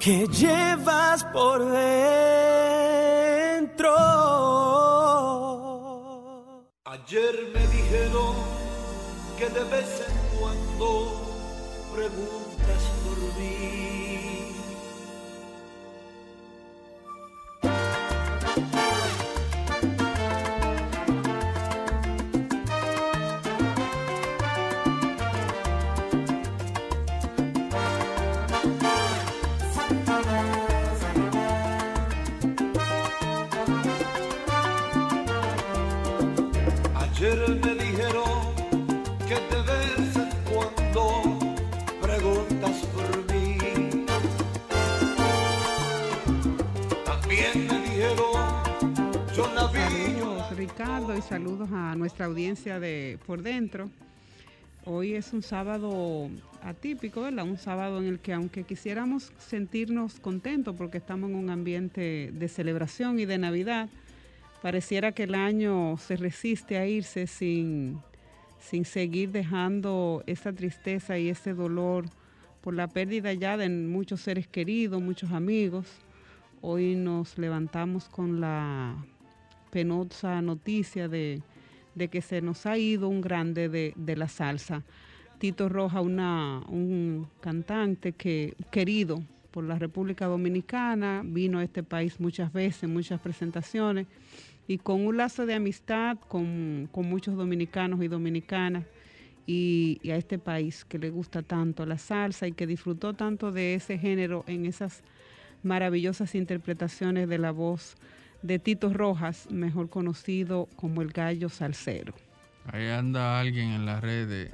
que llevas por dentro. Ayer me dijeron que de vez en cuando preguntas por mí. Y saludos a nuestra audiencia de Por Dentro. Hoy es un sábado atípico, ¿verdad? Un sábado en el que aunque quisiéramos sentirnos contentos porque estamos en un ambiente de celebración y de Navidad, pareciera que el año se resiste a irse sin, sin seguir dejando esa tristeza y ese dolor por la pérdida ya de muchos seres queridos, muchos amigos. Hoy nos levantamos con la penosa noticia de, de que se nos ha ido un grande de, de la salsa. Tito Roja, una, un cantante que querido por la República Dominicana, vino a este país muchas veces, muchas presentaciones, y con un lazo de amistad con, con muchos dominicanos y dominicanas, y, y a este país que le gusta tanto la salsa y que disfrutó tanto de ese género en esas maravillosas interpretaciones de la voz de Tito Rojas, mejor conocido como el gallo salsero. Ahí anda alguien en las redes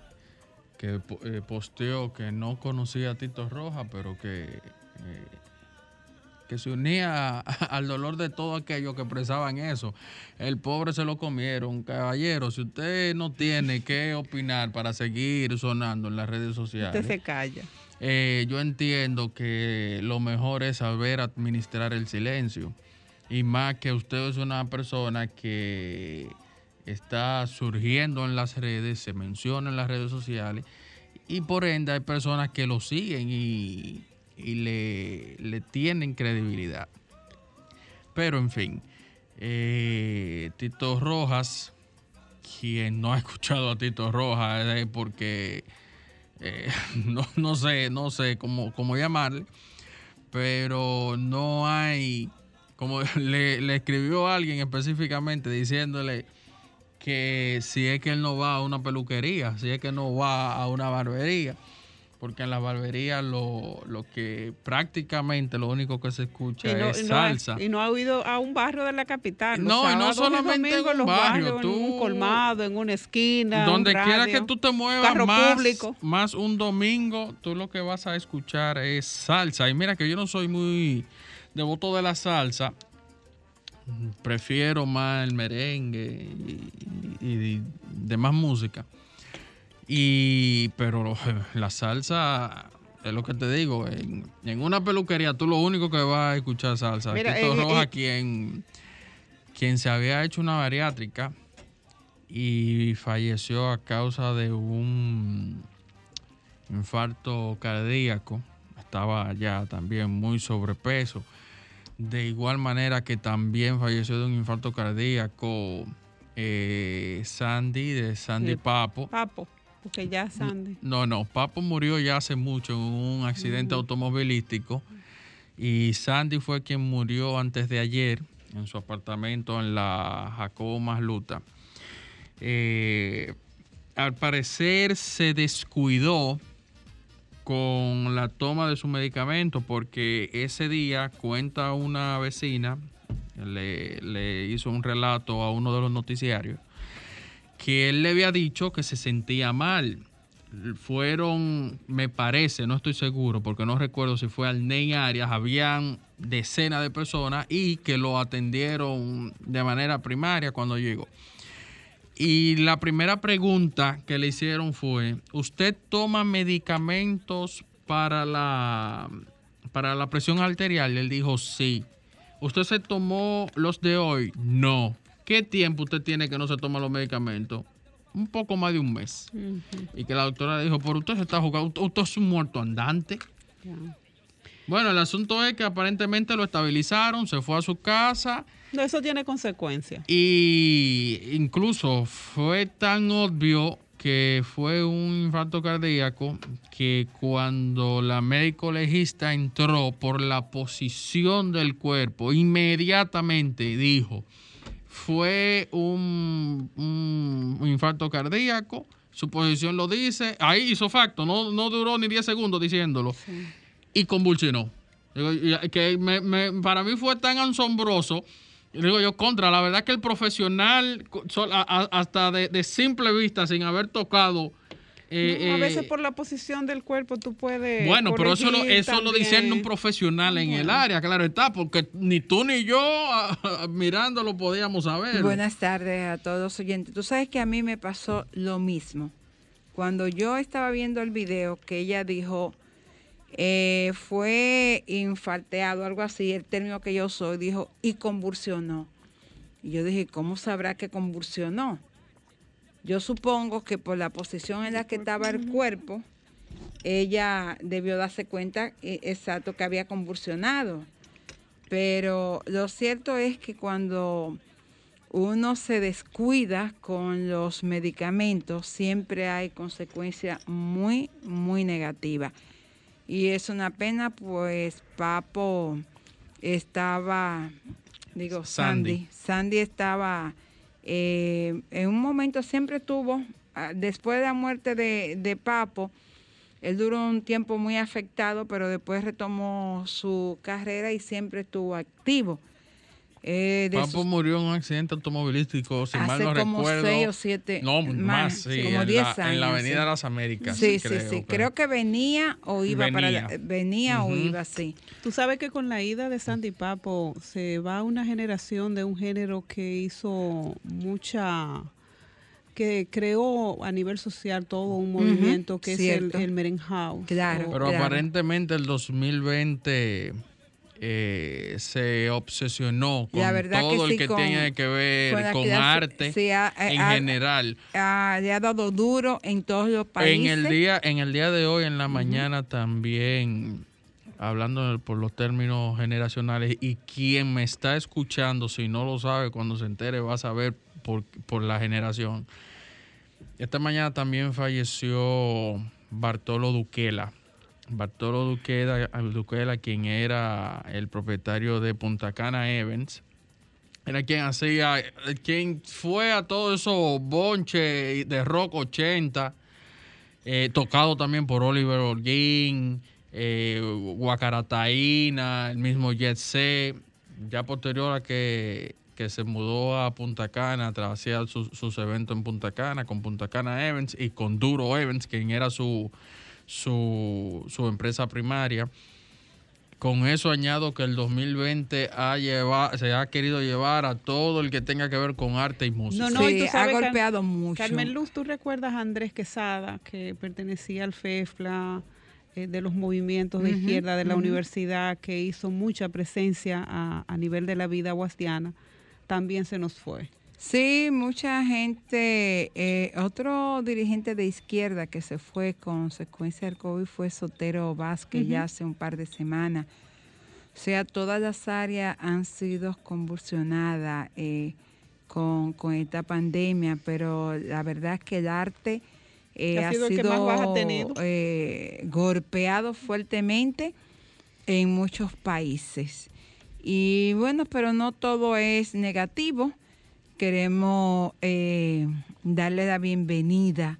que eh, posteó que no conocía a Tito Rojas, pero que, eh, que se unía a- al dolor de todo aquello que expresaban eso. El pobre se lo comieron. Caballero, si usted no tiene que opinar para seguir sonando en las redes sociales, Usted se calla. eh, yo entiendo que lo mejor es saber administrar el silencio. Y más que usted es una persona que está surgiendo en las redes, se menciona en las redes sociales, y por ende hay personas que lo siguen y, y le, le tienen credibilidad. Pero en fin, eh, Tito Rojas, quien no ha escuchado a Tito Rojas es porque eh, no, no sé, no sé cómo, cómo llamarle, pero no hay, como le, le escribió alguien específicamente diciéndole que si es que él no va a una peluquería, si es que no va a una barbería, porque en la barbería lo, lo que prácticamente lo único que se escucha no, es y no ha- salsa. y no ha oído a un barrio de la capital. No, y no solamente domingos en un los barrio, barrios, en un tú- colmado, en una esquina, Donde un quiera que tú te muevas más, público. más un domingo, tú lo que vas a escuchar es salsa. Y mira que yo no soy muy devoto de la salsa. Prefiero más el merengue y, y- y demás música. Y pero la salsa es lo que te digo, en, en una peluquería tú lo único que vas a escuchar es salsa. Mira, eh, Roja, eh, quien, quien se había hecho una bariátrica y falleció a causa de un infarto cardíaco. Estaba ya también muy sobrepeso. De igual manera que también falleció de un infarto cardíaco eh, Sandy, de Sandy. Papo. Papo, porque ya Sandy. No, no, Papo murió ya hace mucho en un accidente automovilístico y Sandy fue quien murió antes de ayer en su apartamento en la Jacobo Masluta. Eh, al parecer se descuidó con la toma de su medicamento porque ese día cuenta una vecina, le, hizo un relato a uno de los noticiarios, que él le había dicho que se sentía mal fueron, me parece, no estoy seguro, porque no recuerdo si fue al Ney Arias, habían decenas de personas y que lo atendieron de manera primaria cuando llegó. Y la primera pregunta que le hicieron fue, ¿usted toma medicamentos para la, para la presión arterial? Y él dijo, sí. ¿Usted se tomó los de hoy? No. ¿Qué tiempo usted tiene que no se toma los medicamentos? Un poco más de un mes. Y que la doctora le dijo, por usted se está jugando, usted es un muerto andante. Bueno, el asunto es que aparentemente lo estabilizaron, se fue a su casa. Eso tiene consecuencias. Y incluso fue tan obvio que fue un infarto cardíaco que cuando la médico legista entró por la posición del cuerpo, inmediatamente dijo, fue un, un infarto cardíaco, su posición lo dice, ahí hizo facto, no, no duró ni 10 segundos diciéndolo, y convulsionó. Que me- me- para mí fue tan asombroso. Digo yo, contra, la verdad que el profesional, hasta de, de simple vista, sin haber tocado. eh, No, a eh, veces por la posición del cuerpo tú puedes. bueno, pero eso lo, eso lo discierne un profesional en el área, claro está, porque ni tú ni yo mirándolo podíamos saber. Buenas tardes a todos los oyentes. Tú sabes que a mí me pasó lo mismo. Cuando yo estaba viendo el video que ella dijo, eh, fue infarteado, algo así, el término que yo soy, dijo, y convulsionó. Y yo dije, ¿cómo sabrá que convulsionó? Yo supongo que por la posición en la que estaba el cuerpo, ella debió darse cuenta eh, exacto que había convulsionado. Pero lo cierto es que cuando uno se descuida con los medicamentos, siempre hay consecuencias muy, muy negativas. Y es una pena, pues Papo estaba, digo, Sandy. Sandy, Sandy estaba, eh, en un momento siempre tuvo, ah, después de la muerte de, de Papo, él duró un tiempo muy afectado, pero después retomó su carrera y siempre estuvo activo. Eh, de Papo sus- murió en un accidente automovilístico, si mal Hace no como recuerdo. seis o siete, No, más, más, sí, como en, 10 la, en la años, Avenida sí. de las Américas. Sí, sí, creo sí. que- Creo que venía o iba para Venía. la- venía o iba así. Tú sabes que con la ida de Sandy Papo se va una generación de un género que hizo mucha que creó a nivel social todo un movimiento que es cierto. el, el Merenhouse. Claro. O- Pero Claro. aparentemente el 2020 eh, se obsesionó con La verdad que todo el sí, que con- tiene que ver con arte sí, ha- en ha- general. Ah, le ha dado duro en todos los países. En el día, en el día de hoy, en la mañana también, hablando por los términos generacionales, y quien me está escuchando, si no lo sabe, cuando se entere va a saber por, por la generación. Esta mañana también falleció Bartolo Duquela. Bartolo Duquela, quien era el propietario de Punta Cana Evans, era quien hacía, quien fue a todos esos bonches de rock 80, eh, tocado también por Oliver Holguín, eh, Guacarataína, el mismo Jet Set, ya posterior a que, que se mudó a Punta Cana, hacía sus, sus eventos en Punta Cana, con Punta Cana Evans y con Duro Evans, quien era su, su, su empresa primaria. Con eso añado que el 2020 ha lleva- se ha querido llevar a todo el que tenga que ver con arte y música. No, no, y ha Car- golpeado mucho. Carmen Luz, ¿tú recuerdas a Andrés Quesada, que pertenecía al FEFLA, eh, de los movimientos de izquierda de la universidad, que hizo mucha presencia a, a nivel de la vida guastiana? También se nos fue. Sí, mucha gente. eh, otro dirigente de izquierda que se fue consecuencia del COVID fue Sotero Vázquez ya hace un par de semanas. O sea, todas las áreas han sido convulsionadas eh, con, con esta pandemia, pero la verdad es que el arte eh, Ha sido sido, ha tenido. eh, golpeado fuertemente en muchos países. Y bueno, pero no todo es negativo. Queremos eh, darle la bienvenida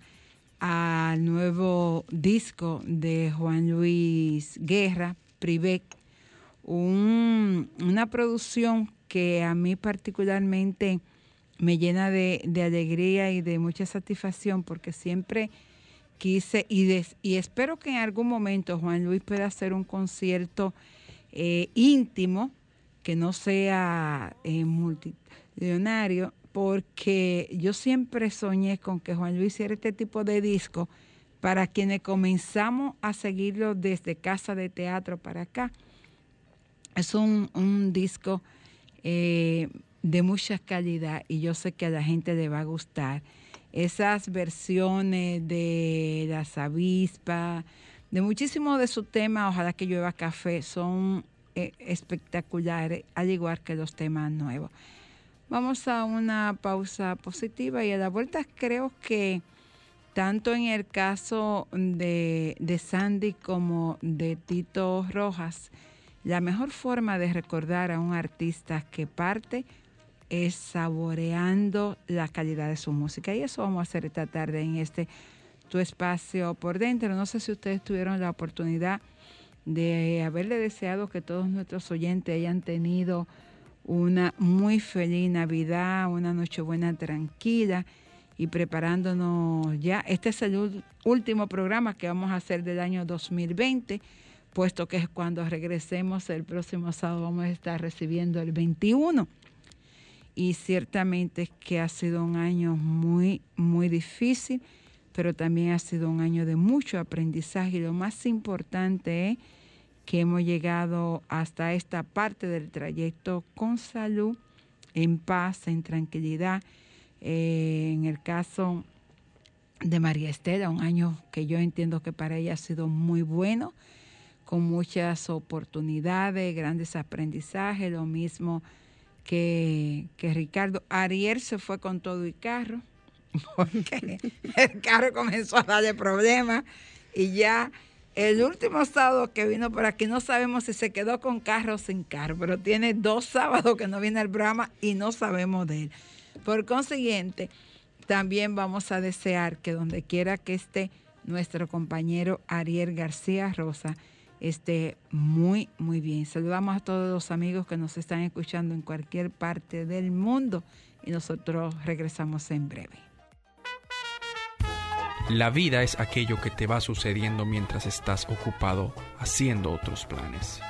al nuevo disco de Juan Luis Guerra, Privet, un- una producción que a mí particularmente me llena de, alegría y de mucha satisfacción porque siempre quise y, espero que en algún momento Juan Luis pueda hacer un concierto eh, íntimo que no sea eh, multimillonario, porque yo siempre soñé con que Juan Luis hiciera este tipo de disco para quienes comenzamos a seguirlo desde casa de teatro para acá. Es un, un disco eh, de mucha calidad y yo sé que a la gente le va a gustar. Esas versiones de las avispas, de muchísimos de sus temas, ojalá que llueva café, son eh, espectaculares, al igual que los temas nuevos. Vamos a una pausa positiva y a la vuelta creo que tanto en el caso de, de Sandy como de Tito Rojas, la mejor forma de recordar a un artista que parte es saboreando la calidad de su música. Y eso vamos a hacer esta tarde en este Tu Espacio por Dentro. No sé si ustedes tuvieron la oportunidad de haberle deseado que todos nuestros oyentes hayan tenido una muy feliz Navidad, una Nochebuena tranquila y preparándonos ya. Este es el último programa que vamos a hacer del año 2020, puesto que es cuando regresemos el próximo sábado vamos a estar recibiendo el 21. Y ciertamente que ha sido un año muy, muy difícil, pero también ha sido un año de mucho aprendizaje y lo más importante es que hemos llegado hasta esta parte del trayecto con salud, en paz, en tranquilidad. Eh, en el caso de María Estela, un año que yo entiendo que para ella ha sido muy bueno, con muchas oportunidades, grandes aprendizajes, lo mismo que, que Ricardo. Ariel se fue con todo y carro, porque el carro comenzó a darle problemas y ya el último sábado que vino por aquí, no sabemos si se quedó con carro o sin carro, pero tiene dos sábados que no viene al programa y no sabemos de él. Por consiguiente, también vamos a desear que donde quiera que esté nuestro compañero Ariel García Rosa, esté muy, muy bien. Saludamos a todos los amigos que nos están escuchando en cualquier parte del mundo y nosotros regresamos en breve. La vida es aquello que te va sucediendo mientras estás ocupado haciendo otros planes.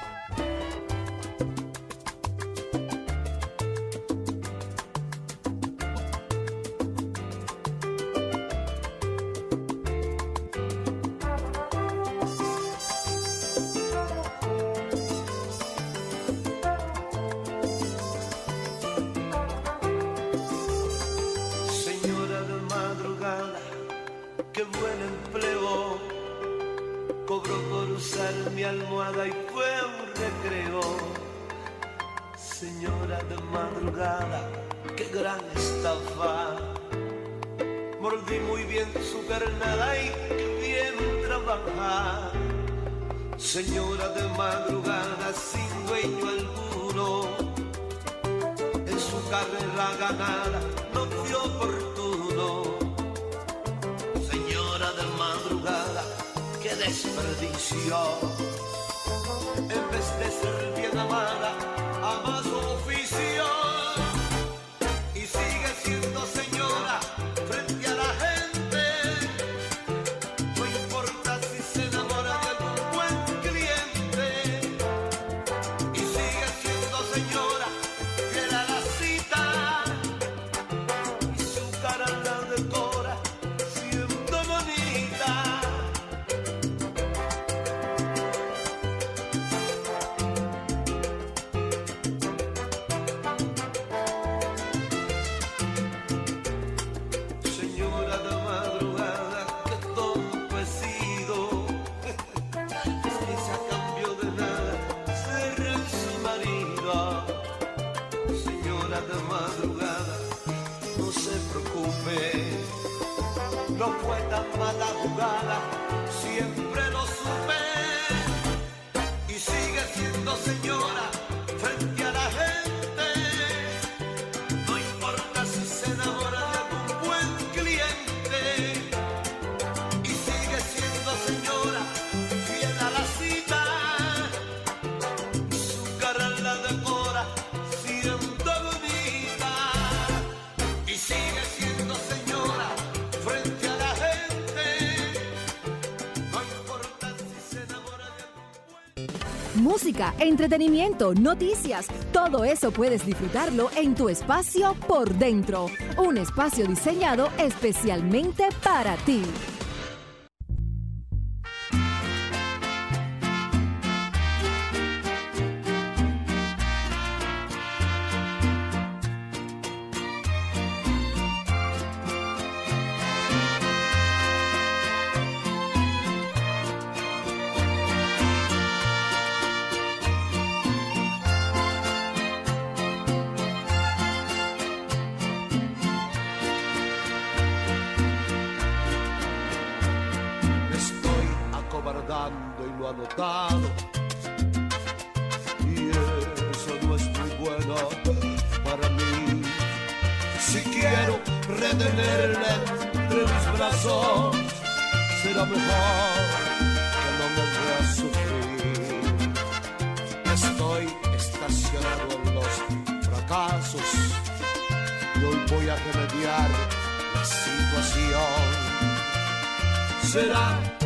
Música, entretenimiento, noticias, todo eso puedes disfrutarlo en tu espacio por dentro. Un espacio diseñado especialmente para ti. Lo ha notado. Y eso no es muy bueno para mí. Si quiero retenerle entre mis brazos, será mejor que no me vea sufrir. Estoy estacionado en los fracasos y hoy voy a remediar la situación. ¿Será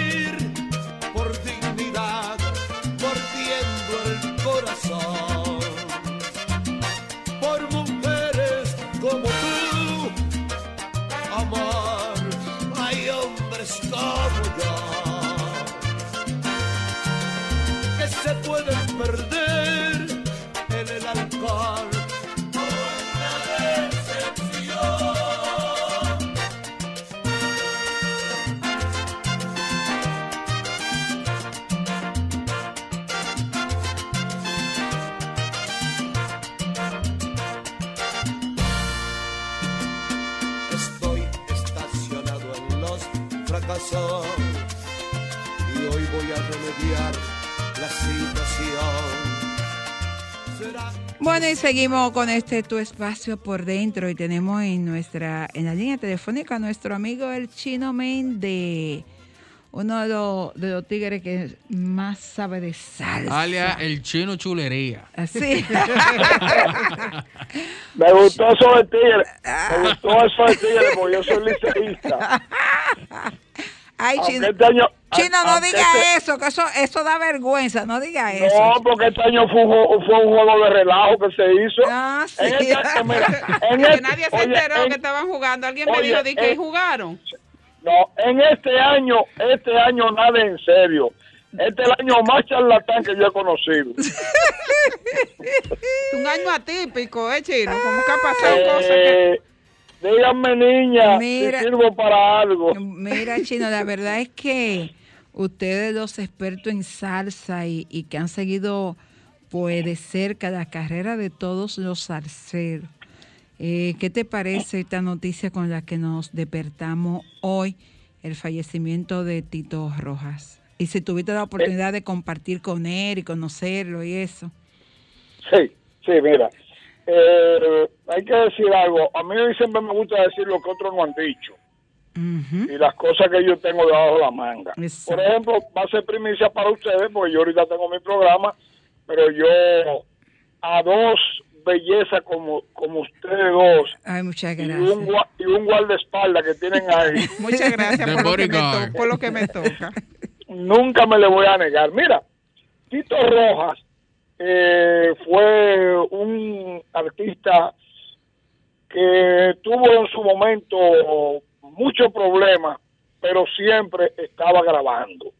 pueden perder en el por una decepción. Estoy estacionado en los fracasos y hoy voy a remediar la situación. Será Bueno, y seguimos con este tu espacio por dentro y tenemos en nuestra en la línea telefónica a nuestro amigo el Chino Méndez, uno de los, de los tigres que más sabe de salsa. Alia, el chino chulería. Así. Me gustó eso de tigre. Me gustó eso de tigre porque yo soy liceísta. Ay, Aunque Chino. este año- Chino, no diga este- eso, que eso, eso da vergüenza, no diga eso. No, porque este año fue un, juego, fue un juego de relajo que se hizo. Ah, sí. En este- mira, en que este- nadie se oye, enteró en- que estaban jugando. Alguien me dijo de que eh, jugaron. No, en este año, este año nada en serio. Este es el año más charlatán que yo he conocido. Un año atípico, ¿eh, Chino? Como que ha pasado cosas que... Díganme, niña, Mira. si sirvo para algo. Mira, Chino, la verdad es que ustedes los expertos en salsa y, y que han seguido pues de cerca la carrera de todos los salseros, eh, ¿qué te parece esta noticia con la que nos despertamos hoy, el fallecimiento de Tito Rojas? Y si tuviste la oportunidad de compartir con él y conocerlo y eso. Sí, sí, mira. Eh, hay que decir algo. A mí siempre me gusta decir lo que otros no han dicho y las cosas que yo tengo debajo de la manga. Exacto. Por ejemplo, va a ser primicia para ustedes porque yo ahorita tengo mi programa, pero yo a dos bellezas como, como ustedes dos Ay, muchas y gracias. un, gua- y un guardaespaldas que tienen ahí, Muchas gracias The por lo, que me por lo que me toca. nunca me le voy a negar. Mira, Tito Rojas eh, fue un artista que tuvo en su momento muchos problemas, pero siempre estaba grabando,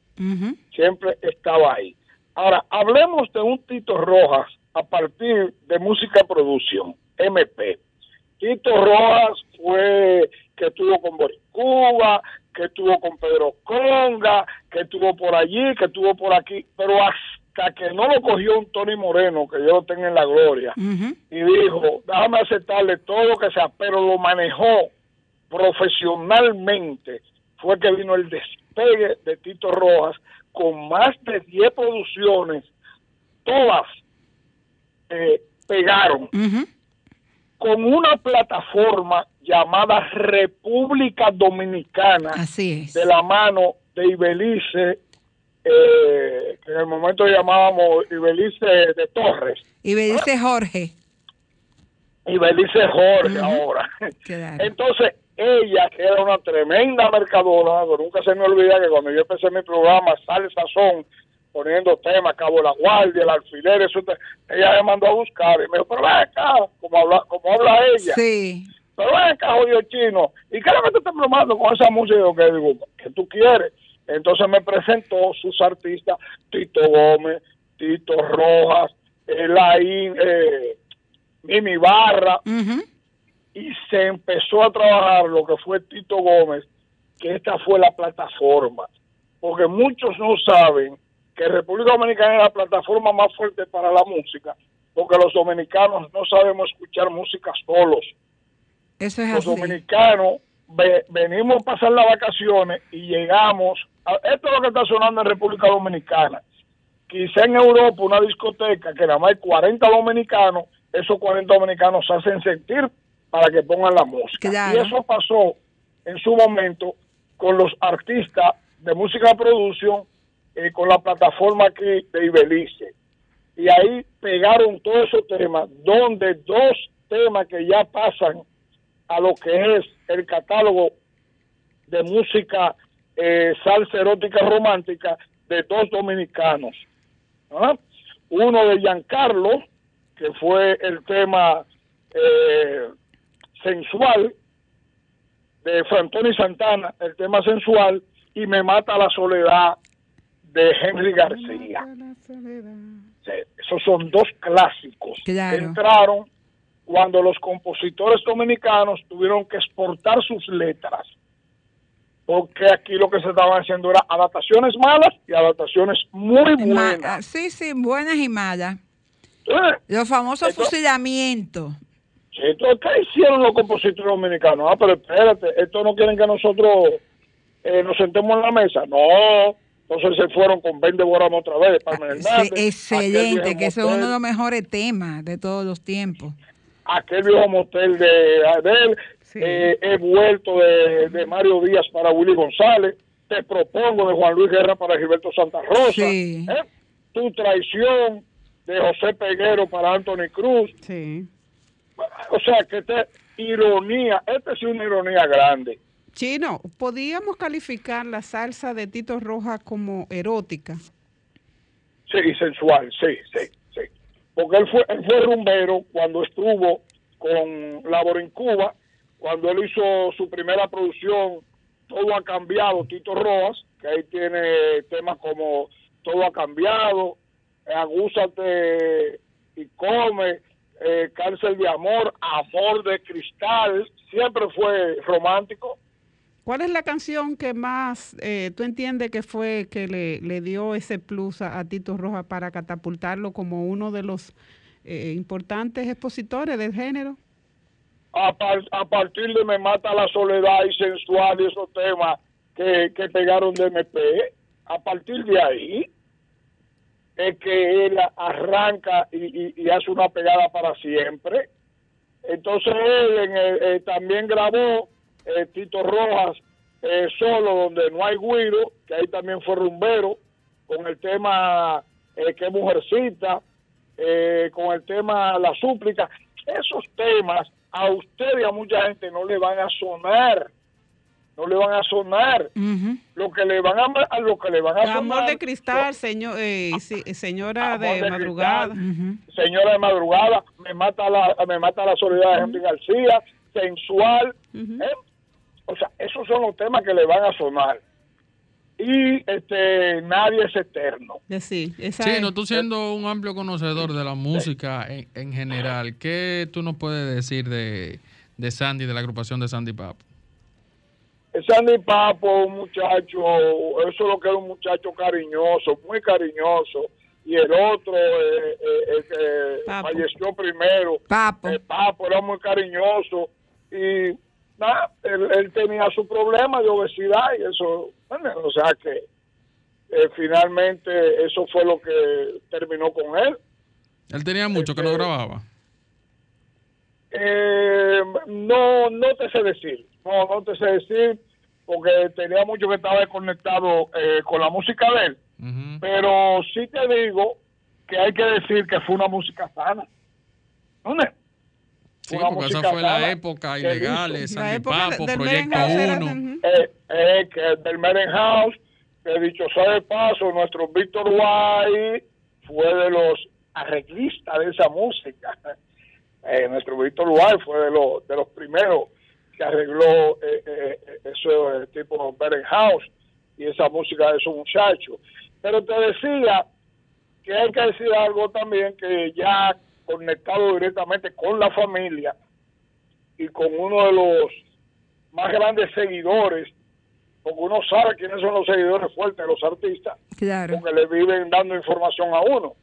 siempre estaba ahí. Ahora, hablemos de un Tito Rojas a partir de música producción, MP. Tito Rojas fue que estuvo con Boris Cuba, que estuvo con Pedro Conga, que estuvo por allí, que estuvo por aquí, pero hasta que no lo cogió un Tony Moreno, que yo lo tengo en la gloria, y dijo, déjame aceptarle todo lo que sea, pero lo manejó profesionalmente, fue que vino el despegue de Tito Rojas con más de 10 producciones, todas eh, pegaron con una plataforma llamada República Dominicana. Así es. De la mano de Ibelice, eh, que en el momento llamábamos Ibelice de Torres. Ibelice Jorge. Ibelice Jorge ahora. Entonces, ella, que era una tremenda mercadora, nunca se me olvida que cuando yo empecé mi programa, Sale Sazón, poniendo temas, Cabo La Guardia, el alfiler, eso, ella me mandó a buscar y me dijo, pero ven acá, como habla, como habla ella. Sí. Pero ven acá, jodido chino. ¿Y qué es lo que te estás bromando con esa música? que digo, ¿qué tú quieres? Entonces me presentó sus artistas, Tito Gómez, Tito Rojas, Elaín, eh, Mimi Barra, y se empezó a trabajar lo que fue Tito Gómez, que esta fue la plataforma. Porque muchos no saben que República Dominicana es la plataforma más fuerte para la música, porque los dominicanos no sabemos escuchar música solos. Eso es los dominicanos venimos a pasar las vacaciones y llegamos. A, esto es lo que está sonando en República Dominicana. Quizá en Europa, una discoteca que nada más hay 40 dominicanos, esos 40 dominicanos se hacen sentir para que pongan la música. Y eso pasó en su momento con los artistas de música producción, eh, con la plataforma aquí de Ibelice. Y ahí pegaron todos esos temas, donde dos temas que ya pasan a lo que es el catálogo de música eh, salsa erótica romántica de dos dominicanos. ¿ah? Uno de Giancarlo, que fue el tema eh, sensual, de Frantoni Santana, el tema sensual, y Me Mata la Soledad de Henry García. esos son dos clásicos que entraron cuando los compositores dominicanos tuvieron que exportar sus letras. Porque aquí lo que se estaban haciendo era adaptaciones malas y adaptaciones muy buenas. sí, sí, buenas y malas. los famosos fusilamientos. Sí, entonces, ¿qué hicieron los compositores dominicanos? Ah, pero espérate, estos no quieren que nosotros eh, nos sentemos en la mesa. No, entonces se fueron con Ben Boramos otra vez. Ah, excelente, que eso es uno de los mejores temas de todos los tiempos aquel viejo motel de Adel, eh, he vuelto de, Mario Díaz para Willy González, te propongo de Juan Luis Guerra para Gilberto Santa Rosa, ¿eh? tu traición de José Peguero para Anthony Cruz. O sea, que te ironía, esta es una ironía grande. Chino, ¿podíamos calificar la salsa de Tito Roja como erótica? Sí, sensual, sí, sí porque él fue, él fue rumbero cuando estuvo con Labor en Cuba, cuando él hizo su primera producción, todo ha cambiado, Tito Rojas, que ahí tiene temas como Todo ha cambiado, Agúzate y come, eh, Cárcel de amor, Amor de cristal, siempre fue romántico. ¿Cuál es la canción que más eh, tú entiendes que fue que le, dio ese plus a, Tito Rojas para catapultarlo como uno de los eh, importantes expositores del género? A, partir de Me Mata la Soledad y Sensual y esos temas que, pegaron de MP, a partir de ahí es que él arranca y, hace una pegada para siempre. Entonces él eh, también grabó eh, Tito Rojas eh, solo, donde no hay guiro, que ahí también fue rumbero, con el tema eh, que mujercita, con el tema la súplica. Esos temas a usted y a mucha gente no le van a sonar no le van a sonar. Lo que le van a lo que le van a amor de cristal señor señora de, madrugada. Señora de madrugada me mata la me mata la soledad de Henry García sensual o sea, esos son los temas que le van a sonar. Y este nadie es eterno. Sí, sí no, tú siendo un amplio conocedor de la música en, general, ¿qué tú nos puedes decir de, de Sandy, de la agrupación de Sandy Papo? Sandy Papo, un muchacho, eso es lo que era un muchacho cariñoso, muy cariñoso. Y el otro, eh, eh, el que falleció primero, Papo. El Papo era muy cariñoso. Y él, tenía su problema de obesidad y eso, o sea que eh, finalmente eso fue lo que terminó con él. Él tenía mucho que no este, grababa. Eh, no, no te sé decir. No, no te sé decir porque tenía mucho que estaba desconectado eh, con la música de él. Pero sí te digo que hay que decir que fue una música sana. ¿Dónde? Sí, Una porque esa fue la época que ilegal, hizo. Sanguipapo, Proyecto 1. Eh, eh, que del Meren House, que dicho sea de paso, nuestro Víctor White fue de los arreglistas de esa música. Eh, nuestro Víctor White fue de los, de los primeros que arregló eh, eh, ese tipo Meren House y esa música de esos muchachos. Pero te decía que hay que decir algo también que ya conectado directamente con la familia y con uno de los más grandes seguidores, porque uno sabe quiénes son los seguidores fuertes los artistas, Claro. porque le viven dando información a uno.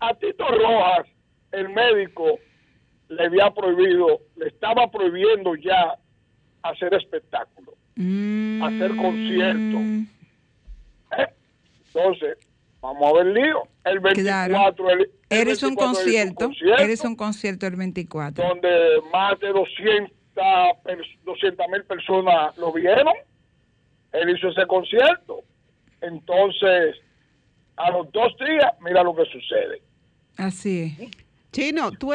A Tito Rojas, el médico le había prohibido, le estaba prohibiendo ya hacer espectáculos, Mm. hacer conciertos. ¿Eh? Entonces, vamos a ver lío. El 24, el, el Eres un 24 él hizo concierto, eres un concierto el 24. donde más de 200 mil personas lo vieron. Él hizo ese concierto. Entonces, a los dos días, mira lo que sucede. Así es. Chino, ¿tú,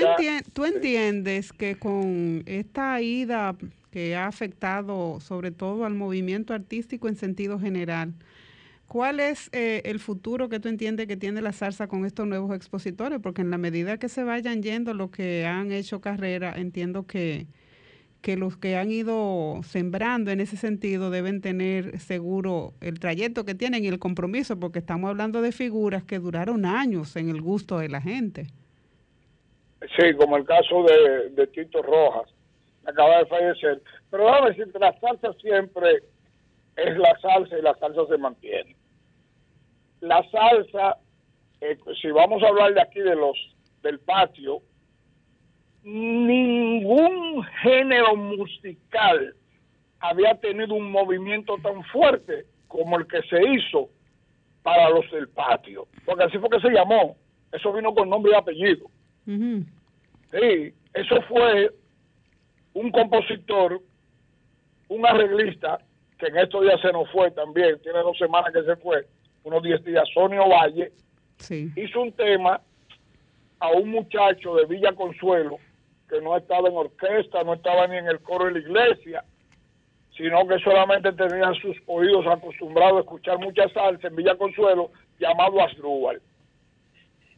tú entiendes que con esta ida que ha afectado sobre todo al movimiento artístico en sentido general, ¿cuál es eh, el futuro que tú entiendes que tiene la salsa con estos nuevos expositores? Porque en la medida que se vayan yendo los que han hecho carrera, entiendo que, que los que han ido sembrando en ese sentido deben tener seguro el trayecto que tienen y el compromiso, porque estamos hablando de figuras que duraron años en el gusto de la gente. Sí, como el caso de, Tito Rojas, acaba de fallecer. Pero déjame decirte, la salsa siempre es la salsa y la salsa se mantiene. La salsa, eh, si vamos a hablar de aquí de los del patio, ningún género musical había tenido un movimiento tan fuerte como el que se hizo para los del patio. Porque así fue que se llamó. Eso vino con nombre y apellido. Sí, eso fue un compositor, un arreglista, que en estos días se nos fue también, tiene dos semanas que se fue, unos 10 días, Sonio Valle, Sí. hizo un tema a un muchacho de Villa Consuelo, que no estaba en orquesta, no estaba ni en el coro de la iglesia, sino que solamente tenía sus oídos acostumbrados a escuchar mucha salsa en Villa Consuelo, llamado Asdrúbal.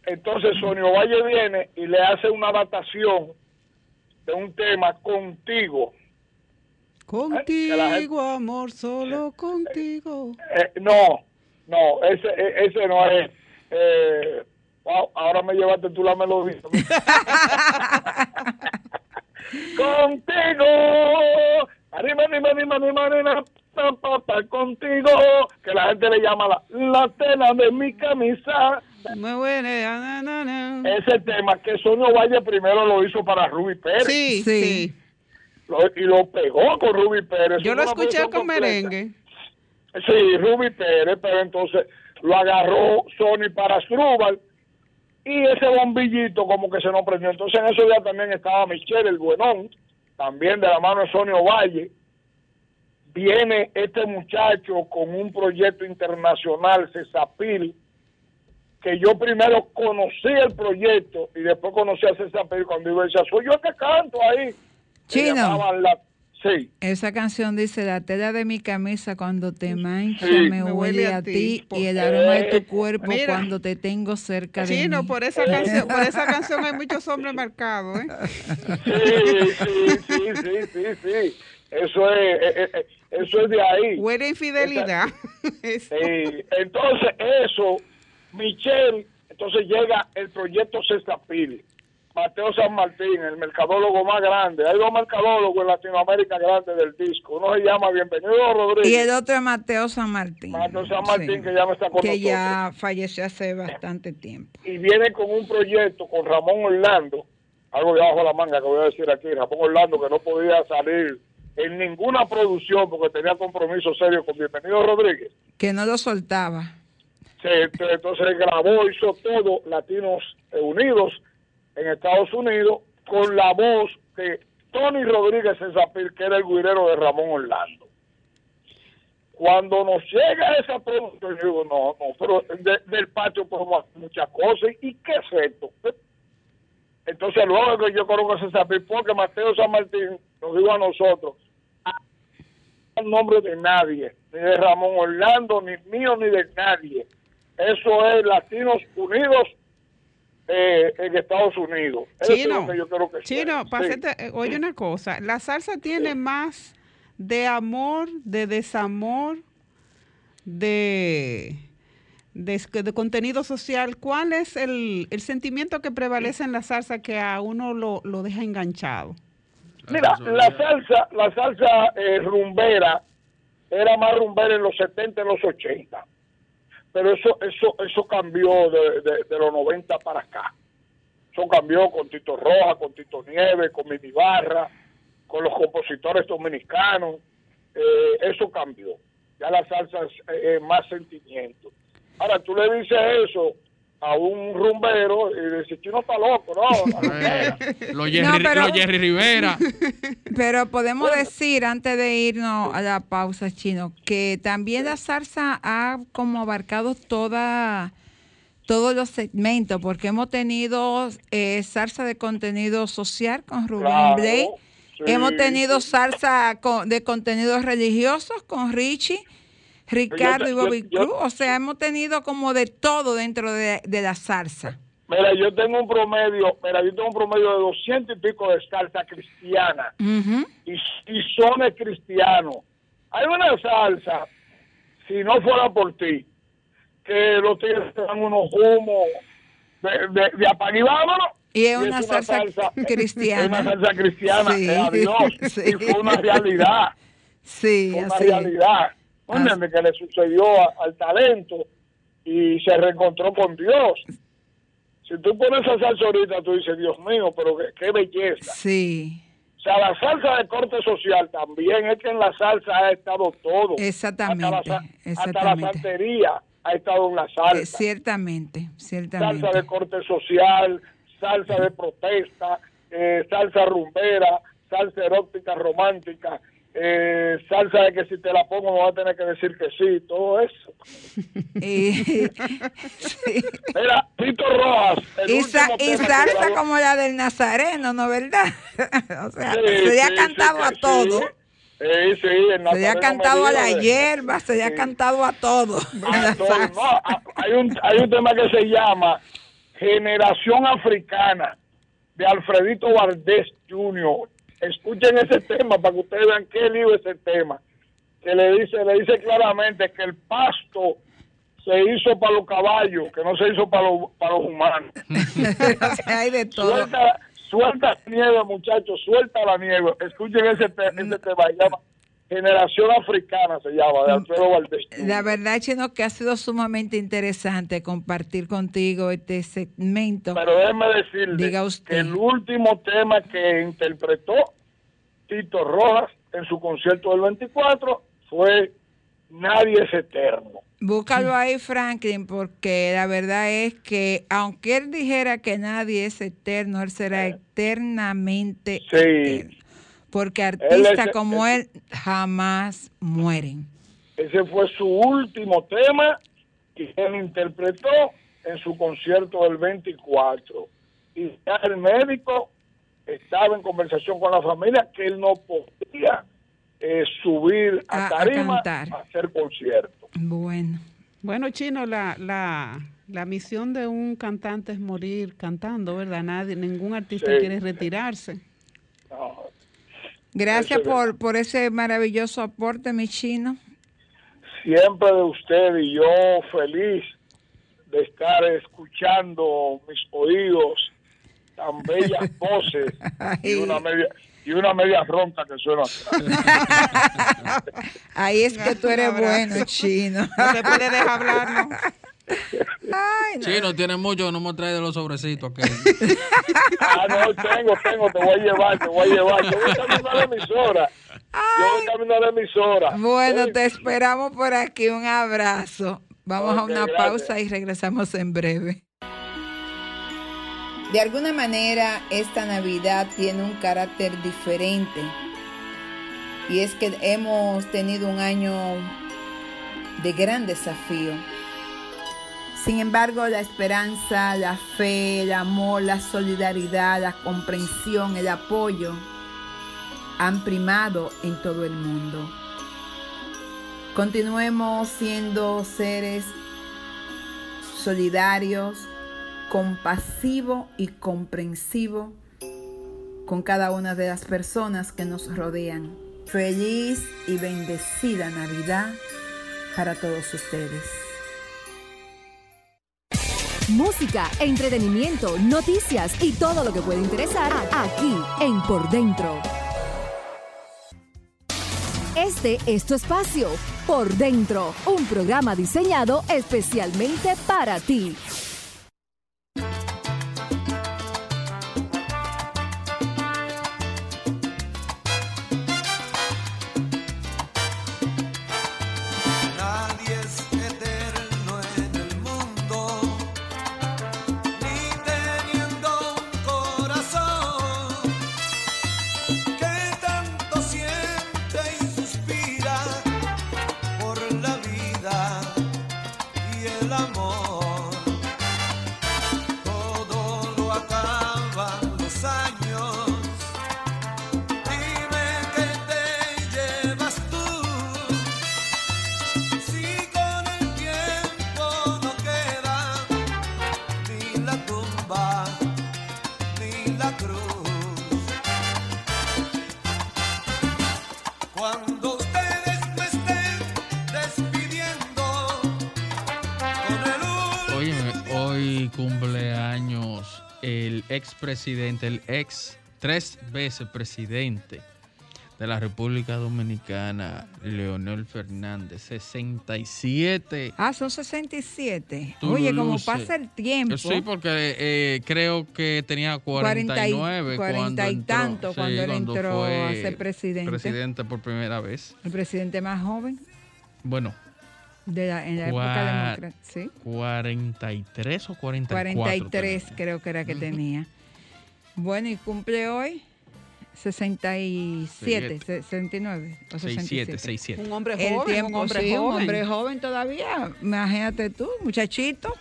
Entonces Sonio Valle viene y le hace una adaptación de un tema contigo. Contigo, amor, solo contigo. Eh, no, no, ese, e- ese no es. Eh, wow, ahora me llevaste tú la melodía. contigo, arriba, arriba, arriba, arriba, arriba, pa, pa, pa, contigo, que la gente le llama la, la tela de mi camisa. Muy buena. na, na, na. Ese tema que Sonio Valle primero lo hizo para Ruby Pérez. Sí, sí. Lo- y lo pegó con Ruby Pérez. Yo lo escuché con completa. merengue. Sí, Ruby Pérez, pero entonces lo agarró Sony para Strubal y ese bombillito como que se nos prendió. Entonces en esos días también estaba Michelle, el buenón, también de la mano de Sonio Valle. Viene este muchacho con un proyecto internacional, Cesapil, que yo primero conocí el proyecto y después conocí a Cesapil cuando iba y decía, soy yo que canto ahí. Chino. llamaban la- Sí. Esa canción dice, la tela de mi camisa cuando te mancha Sí. me huele a ti y el Eh, aroma de tu cuerpo mira. cuando te tengo cerca de Chino, mí. por esa canción, por esa canción hay muchos hombres marcados, ¿eh? Sí, sí, sí, sí, sí, sí. Eso es, eh, eh, eh, eso es de ahí. Huele infidelidad. Sí, entonces eso, Michelle, entonces llega el proyecto Cestapil, Mateo San Martín, el mercadólogo más grande. Hay dos mercadólogos en Latinoamérica grandes del disco. Uno se llama Bienvenido Rodríguez. Y el otro es Mateo San Martín. Mateo San Martín, Sí. que ya no está con Que nosotros. ya falleció hace bastante tiempo. y viene con un proyecto con Ramón Orlando, algo de abajo la manga que voy a decir aquí, Ramón Orlando que no podía salir en ninguna producción porque tenía compromiso serio con Bienvenido Rodríguez. Que no lo soltaba. Se- entonces grabó, hizo todo Latinos Unidos en Estados Unidos con la voz de Tony Rodríguez Cesapil, que era el guirero de Ramón Orlando. Cuando nos llega esa producción, yo digo, no, no, pero de- del patio podemos hacer muchas cosas. ¿Y qué es esto? Entonces, luego que yo conozco a Pil, porque Mateo San Martín nos dijo a nosotros, el nombre de nadie, ni de Ramón Orlando, ni mío, ni de nadie. Eso es Latinos Unidos eh, en Estados Unidos. Eso es Chino, lo que yo creo que Chino, sí. eh, oye una cosa, la salsa tiene más de amor, de desamor, de, de, de contenido social. ¿Cuál es el, el sentimiento que prevalece en la salsa que a uno lo, lo deja enganchado? Mira, la salsa, la salsa eh, rumbera era más rumbera en los 70, en los 80. Pero eso eso eso cambió de, de- los 90 para acá. Eso cambió con Tito Roja, con Tito Nieves, con Mini Barra, con los compositores dominicanos. Eh, eso cambió. Ya la salsa eh, más sentimiento. Ahora, tú le dices eso a un rumbero y dices, chino está loco, ¿no? Los Jerry, No, Jerry Rivera. Pero podemos decir, antes de irnos a la pausa, Chino, que también la salsa ha como abarcado toda todos los segmentos, porque hemos tenido eh, salsa de contenido social con Rubén Claro, Blay, sí, hemos tenido salsa con- de contenidos religiosos con Richie, Ricardo y yo- Bobby Cruz, o sea, hemos tenido como de todo dentro de, de la salsa. Mira, yo tengo un promedio, mira, yo tengo un promedio de 200 y pico de salsa cristiana Ujú. y, y sones cristianos. Hay una salsa, si no fuera por ti, que los te dan unos humos de, de, de y vámonos. Y es una salsa cristiana. Es una salsa cristiana, Sí, eh, adiós. sí. Y fue una realidad. Sí, Fue una así. realidad. ¿No Así. Que le sucedió a- al talento y se reencontró con Dios. Si tú pones esa salsa ahorita, tú dices, Dios mío, pero qué, qué belleza. Sí, O sea, la salsa de corte social también es que en la salsa ha estado todo. exactamente, Hasta la, sa- hasta la exactamente. santería ha estado en la salsa. Eh, ciertamente, salsa ciertamente. de corte social, salsa de protesta, eh, salsa rumbera, salsa erótica romántica, eh, salsa de que si te la pongo me vas a tener que decir que sí, todo eso. Y, Mira, Tito Rojas. el y sa- salsa como la del Nazareno, ¿no verdad? o sea, Sí, se ha sí, cantado a todo. Sí, sí, el Se le ha cantado a la de- hierba, se le ha cantado a todo. a todo. No, a- hay, un, hay un tema que se llama Generación Africana de Alfredito Valdés Jr. Escuchen ese tema para que ustedes vean qué lío es ese tema. Que le dice, le dice claramente que el pasto se hizo para los caballos, que no se hizo para los, para los humanos. Hay de todo. Suelta, suelta la nieve, muchachos, suelta la nieve. Escuchen ese, te- ese tema, llama Generación Africana, se llama, de Alfredo Valdés. La verdad, Chino, que ha sido sumamente interesante compartir contigo este segmento. Pero déjeme decirle Diga usted. que el último tema que interpretó Tito Rojas en su concierto del 24 fue Nadie es eterno. Búscalo ahí, Franklin, porque la verdad es que aunque él dijera que nadie es eterno, él será eternamente Sí. eterno. Porque artistas como él jamás mueren. Ese fue su último tema que él interpretó en su concierto del 24. Y ya el médico estaba en conversación con la familia que él no podía eh, subir a, A- a tarima cantar. a hacer concierto. Bueno, Bueno, Chino, la, la, la misión de un cantante es morir cantando, ¿verdad? Nadie, ningún artista Sí. quiere retirarse. No, gracias Eso es por, por ese maravilloso aporte, mi chino. siempre de usted y yo feliz de estar escuchando mis oídos tan bellas voces y una media y una media ronca que suena atrás. Ahí es que tú eres bueno, chino. No se puede dejar hablar, ¿no? Ay, no. Sí, no tiene mucho, no me trae de los sobrecitos. Ah no tengo tengo te voy a llevar te voy a llevar yo voy camino a la emisora yo voy camino a la emisora Bueno, Sí. te esperamos por aquí. Un abrazo. Vamos a una gracias. pausa y regresamos en breve. De alguna manera, esta Navidad tiene un carácter diferente. Y es que hemos tenido un año de gran desafío. Sin embargo, la esperanza, la fe, el amor, la solidaridad, la comprensión, el apoyo han primado en todo el mundo. Continuemos siendo seres solidarios, compasivos y comprensivos con cada una de las personas que nos rodean. Feliz y bendecida Navidad para todos ustedes. Música, entretenimiento, noticias y todo lo que puede interesar aquí en Por Dentro. Este es tu espacio, Por Dentro, un programa diseñado especialmente para ti. El expresidente, el ex tres veces presidente de la República Dominicana, Leonel Fernández, 67. Ah, son 67. Tú Oye, como luces. pasa el tiempo. Sí, porque eh, creo que tenía 40 y- 49 40 cuando y entró, tanto cuando él entró fue a ser presidente. Presidente por primera vez. El presidente más joven Bueno, de la, en la época democrática. ¿sí? 43 o 44. 43 tenía. creo que era que tenía. Bueno, y cumple hoy 67, 69 o 67. 67, 67. Un hombre El joven, tiempo, un hombre sí, un joven. hombre joven todavía. Imagínate tú, muchachito.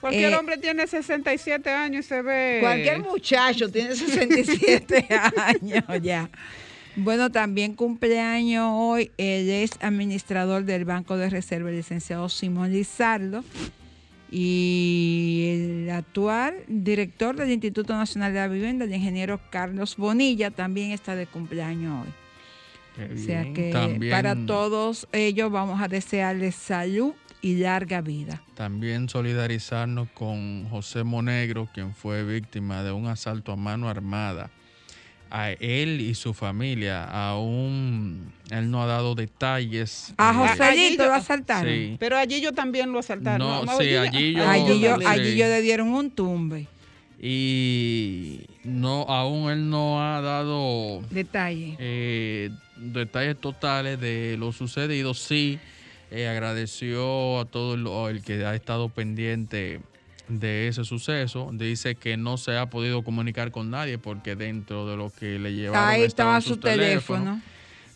Cualquier Eh, hombre tiene 67 años y se ve... Cualquier muchacho tiene 67 años ya. Bueno, también cumpleaños hoy el ex administrador del Banco de Reserva, el licenciado Simón Lizardo, y el actual director del Instituto Nacional de la Vivienda, el ingeniero Carlos Bonilla, también está de cumpleaños hoy. Qué O sea bien. que También- para todos ellos vamos a desearles salud y larga vida. También solidarizarnos con José Monegro, quien fue víctima de un asalto a mano armada. A él y su familia, aún él no ha dado detalles. A eh, Joselito allí lo asaltaron. Sí. Pero allí yo también lo asaltaron. No, No, sí, allí yo- Allí yo, allí yo le dieron un tumbe. Y no, aún él no ha dado Detalle. eh, detalles totales de lo sucedido. Sí, eh, agradeció a todo lo- el que ha estado pendiente de ese suceso. Dice que no se ha podido comunicar con nadie porque dentro de lo que le llevaron Ahí estaba su teléfono.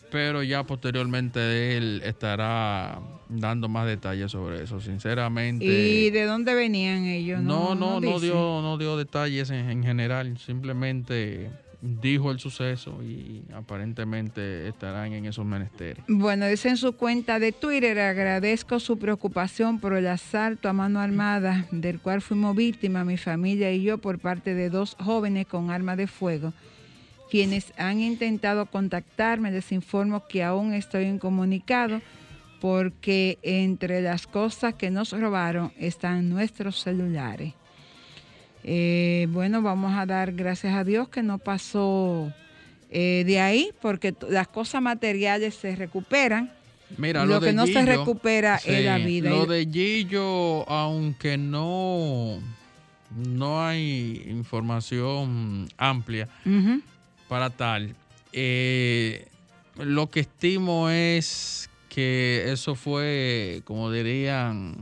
Pero ya posteriormente él estará dando más detalles sobre eso. Sinceramente. ¿Y de dónde venían ellos? No, no, no, dice. dio, no dio detalles en, en general, simplemente dijo el suceso y aparentemente estarán en esos menesteres. Bueno, dice en su cuenta de Twitter, agradezco su preocupación por el asalto a mano armada del cual fuimos víctimas, mi familia y yo, por parte de dos jóvenes con arma de fuego, quienes han intentado contactarme. Les informo que aún estoy incomunicado porque entre las cosas que nos robaron están nuestros celulares. Eh, bueno, vamos a dar gracias a Dios que no pasó eh, de ahí, porque las cosas materiales se recuperan. Mira, Lo lo, que no se recupera es la vida. Lo de Gillo, aunque no, no hay información amplia para tal, eh, lo que estimo es que eso fue, como dirían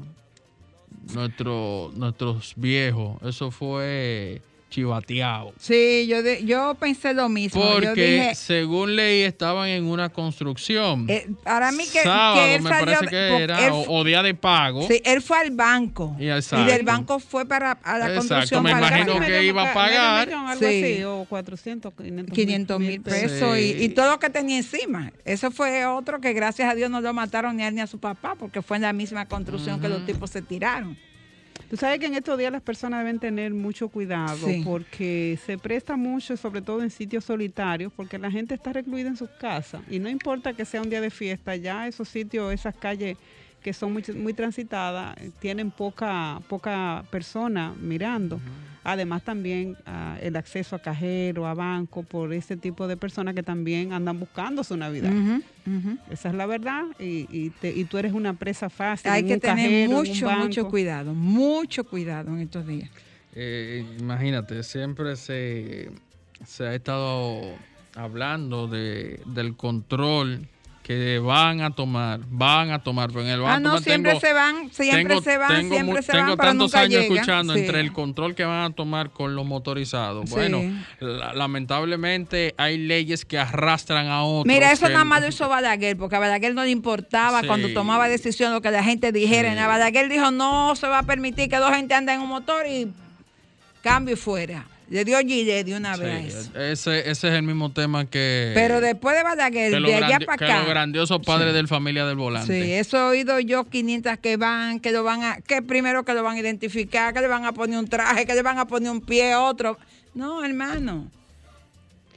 nuestro, nuestros viejos, eso fue chivateado. Sí, yo, de- yo pensé lo mismo. yo Porque dije, según leí estaban en una construcción. eh, para mí que, Sábado que él me salió parece que era, él o, día de pago. Sí, él fue al banco. Y Y, del banco fue para a la Exacto, construcción. me imagino que iba a Medio pagar. millón, algo Sí. así, o 400, 500 500 mil pesos Sí. y, y todo lo que tenía encima. Eso fue otro que gracias a Dios no lo mataron ni a él ni a su papá porque fue en la misma construcción que los tipos se tiraron. Tú sabes que en estos días las personas deben tener mucho cuidado Sí. porque se presta mucho, sobre todo en sitios solitarios, porque la gente está recluida en sus casas y no importa que sea un día de fiesta, ya esos sitios, esas calles que son muy, muy transitadas, eh, tienen poca, poca persona mirando. Además también ah, el acceso a cajero, a banco, por ese tipo de personas que también andan buscando su Navidad. Esa es la verdad y, y, te- y tú eres una presa fácil. Hay en que un tener cajero, en un mucho, mucho cuidado, mucho cuidado en estos días. Eh, imagínate, siempre se, se ha estado hablando de, del control que van a tomar, van a tomar, pero en el Ah, van a no, siempre tengo- se van, siempre tengo- se van, tengo siempre se tengo van, pero tantos nunca años escuchando Sí. entre el control que van a tomar con los motorizados. Sí. Bueno, la- lamentablemente hay leyes que arrastran a otros. Mira, eso nada más lo hizo Balaguer, porque a Balaguer no le importaba Sí. cuando tomaba decisión lo que la gente dijera. Y Balaguer dijo, no se va a permitir que dos gente anden en un motor y cambio y fuera. Le dio Gile de una Sí, vez ese, ese es el mismo tema que, Pero después de Balaguer, que, de allá para que acá. los grandiosos padres Sí. del familia del volante. Sí, eso he oído yo 500 que van, que lo van a, que primero que lo van a identificar, que le van a poner un traje, que le van a poner un pie, otro. No, hermano.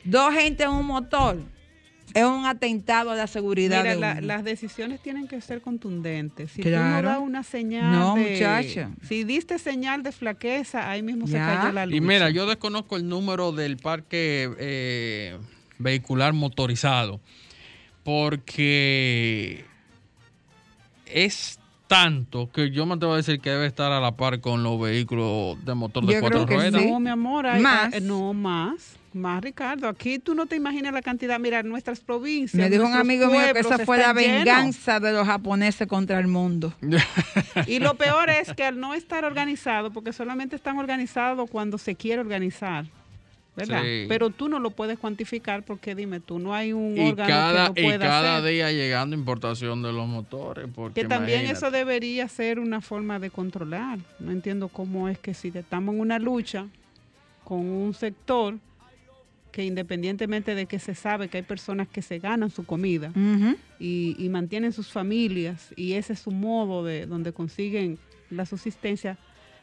Dos gente en un motor es un atentado a la seguridad Mira, de la- uno. las decisiones tienen que ser contundentes. Si tú Claro. no das una señal No, de... muchacha. Si diste señal de flaqueza, ahí mismo se cayó la luz. Y mira, yo desconozco el número del parque eh, vehicular motorizado porque es tanto que yo me atrevo a decir que debe estar a la par con los vehículos de motor de Yo cuatro creo que ruedas. sí. No, mi amor, hay- Más. no más. Más, Ricardo. Aquí tú no te imaginas la cantidad. Mira, nuestras provincias. Me dijo un amigo mío que esa fue la llenos. venganza de los japoneses contra el mundo. Y lo peor es que al no estar organizado, porque solamente están organizados cuando se quiere organizar, ¿verdad? Sí. Pero tú no lo puedes cuantificar porque dime tú, no hay un y órgano cada, que y lo pueda cada hacer. día llegando importación de los motores. Porque Que también imagínate. eso debería ser una forma de controlar. No entiendo cómo es que si estamos en una lucha con un sector que independientemente de que se sabe que hay personas que se ganan su comida y, y mantienen sus familias y ese es su modo de donde consiguen la subsistencia,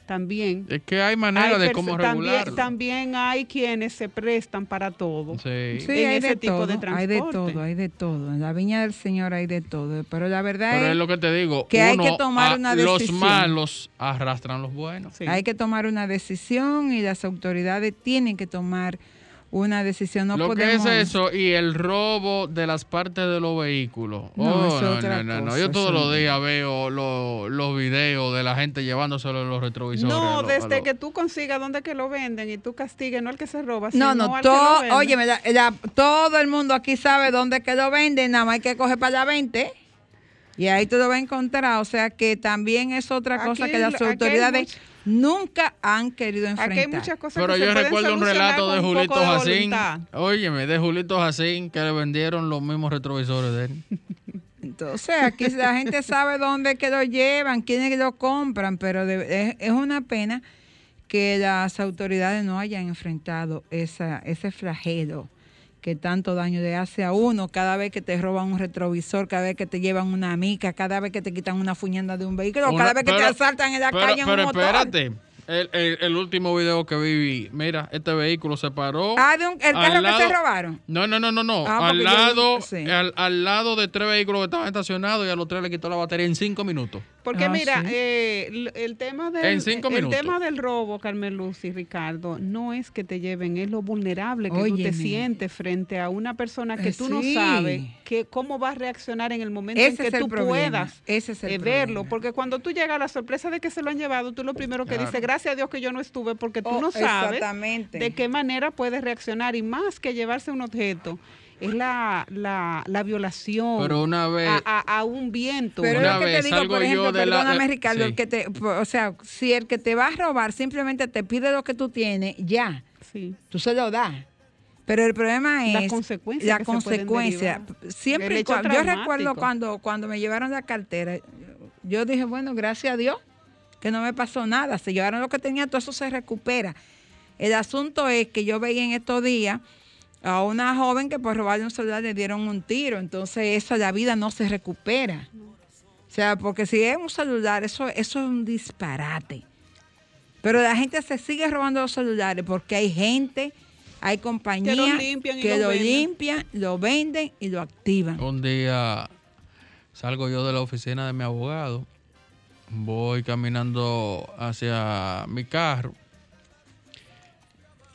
también Es que hay manera hay de cómo regularlo. también hay quienes se prestan para todo. Sí. Sí, en hay ese de tipo todo, de hay de todo, hay de todo. En la viña del Señor hay de todo. Pero la verdad Pero es es lo que te digo. que hay que tomar a- una Los decisión. malos arrastran los buenos. Sí. hay que tomar una decisión y las autoridades tienen que tomar una decisión. No lo podemos... que es eso y el robo de las partes de los vehículos. No, Oh, no, otra no, no, no. cosa, Yo todos los días veo lo- los videos de la gente llevándoselo en los retrovisores. No, los- desde los- que tú consigas dónde que lo venden y tú castigues, no al que se roba, No, sino no, al que lo oye, la- la- todo el mundo aquí sabe dónde que lo venden, nada más hay que coger para la 20 y ahí tú lo vas a encontrar. O sea que también es otra cosa que las lo- aquí hay autoridades much- nunca han querido Aquí hay enfrentar. muchas cosas Pero que yo se recuerdo un relato de Julito Jacín. Óyeme, de Julito Jacín que le vendieron los mismos retrovisores de él. Entonces, aquí la gente sabe dónde que lo llevan, quiénes lo compran, pero de- es, es una pena que las autoridades no hayan enfrentado esa, ese flagelo que tanto daño le hace a uno cada vez que te roban un retrovisor, cada vez que te llevan una mica, cada vez que te quitan una fuñenda de un vehículo, Una- cada vez que te pero- asaltan en la pero, calle en pero un motor. espérate. El, el- el último video que vi, mira, este vehículo se paró. Ah, de un- el carro que lado- se robaron. No, no, no, no, no. Ah, al porque yo- lado, sí. al, al lado de tres vehículos que estaban estacionados y a los tres le quitó la batería en cinco minutos. Porque Ah, mira, sí. eh, el, el tema del En cinco el tema del robo, Carmen Luz y Ricardo, no es que te lleven, es lo vulnerable que tú Óyeme. te sientes frente a una persona que Eh, tú no sabes que cómo va a reaccionar en el momento Ese en que tú problema, puedas ese es el eh, verlo, porque cuando tú llegas a la sorpresa de que se lo han llevado, tú lo primero que Claro. dices, gracias a Dios que yo no estuve, porque tú Oh, no sabes de qué manera puedes reaccionar y más que llevarse un objeto es la, la, la violación Pero una vez- a, a- a un viento. Pero Una es lo que vez te digo, salgo por yo ejemplo, de la- perdóname eh, Ricardo, sí. el que te, o sea, si el que te va a robar simplemente te pide lo que tú tienes, ya, Sí. tú se lo das. Pero el problema es Las consecuencias la que se pueden consecuencia. Siempre yo recuerdo cuando, cuando me llevaron la cartera, yo dije, bueno, gracias a Dios que no me pasó nada. Se llevaron lo que tenía, todo eso se recupera. El asunto es que yo veía en estos días a una joven que por robarle un celular le dieron un tiro. Entonces, eso la vida no se recupera. O sea, porque si es un celular, eso, eso es un disparate. Pero la gente se sigue robando los celulares porque hay gente, hay compañías Que los limpian que lo venden. limpian, lo venden y lo activan. Un día salgo yo de la oficina de mi abogado, voy caminando hacia mi carro